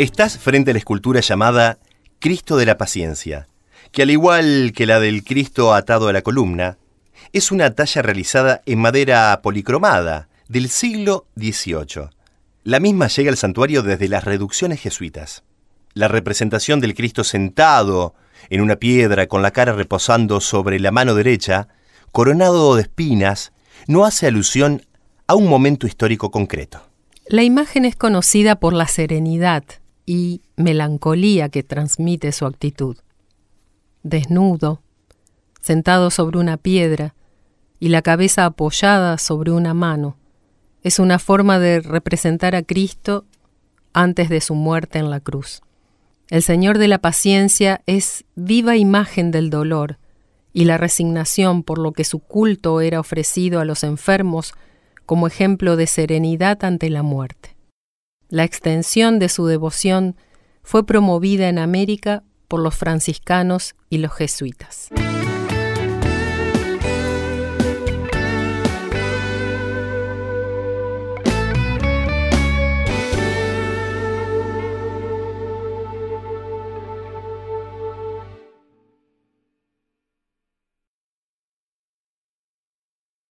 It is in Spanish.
Estás frente a la escultura llamada Cristo de la Paciencia, que al igual que la del Cristo atado a la columna, es una talla realizada en madera policromada del siglo XVIII. La misma llega al santuario desde las reducciones jesuitas. La representación del Cristo sentado en una piedra con la cara reposando sobre la mano derecha, coronado de espinas, no hace alusión a un momento histórico concreto. La imagen es conocida por la serenidad y melancolía que transmite su actitud. Desnudo, sentado sobre una piedra y la cabeza apoyada sobre una mano, es una forma de representar a Cristo antes de su muerte en la cruz. El Señor de la paciencia es viva imagen del dolor y la resignación por lo que su culto era ofrecido a los enfermos como ejemplo de serenidad ante la muerte. La extensión de su devoción fue promovida en América por los franciscanos y los jesuitas.